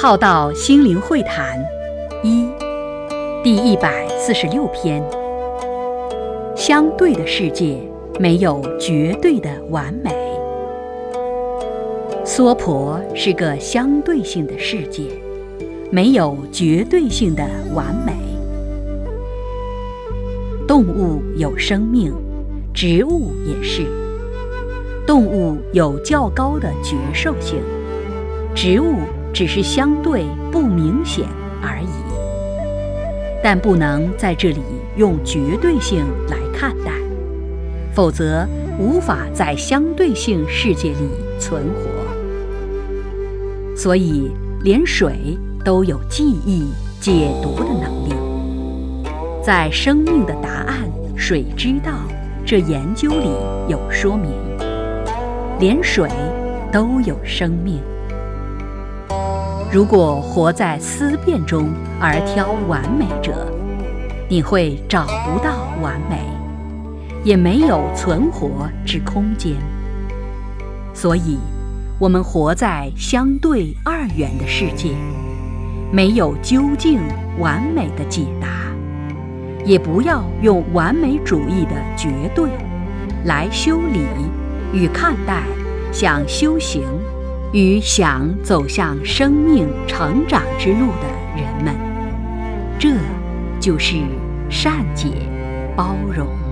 浩道心灵会谈一第一百四十六篇：相对的世界没有绝对的完美。娑婆是个相对性的世界，没有绝对性的完美。动物有生命，植物也是。动物有较高的觉受性，植物只是相对不明显而已。但不能在这里用绝对性来看待，否则无法在相对性世界里存活。所以，连水都有记忆、解读的能力。在《生命的答案：水知道》这研究里有说明。连水都有生命。如果活在思辨中而挑完美者，你会找不到完美，也没有存活之空间。所以，我们活在相对二元的世界，没有究竟完美的解答，也不要用完美主义的绝对来修理。与看待想修行与想走向生命成长之路的人们，这就是善解包容。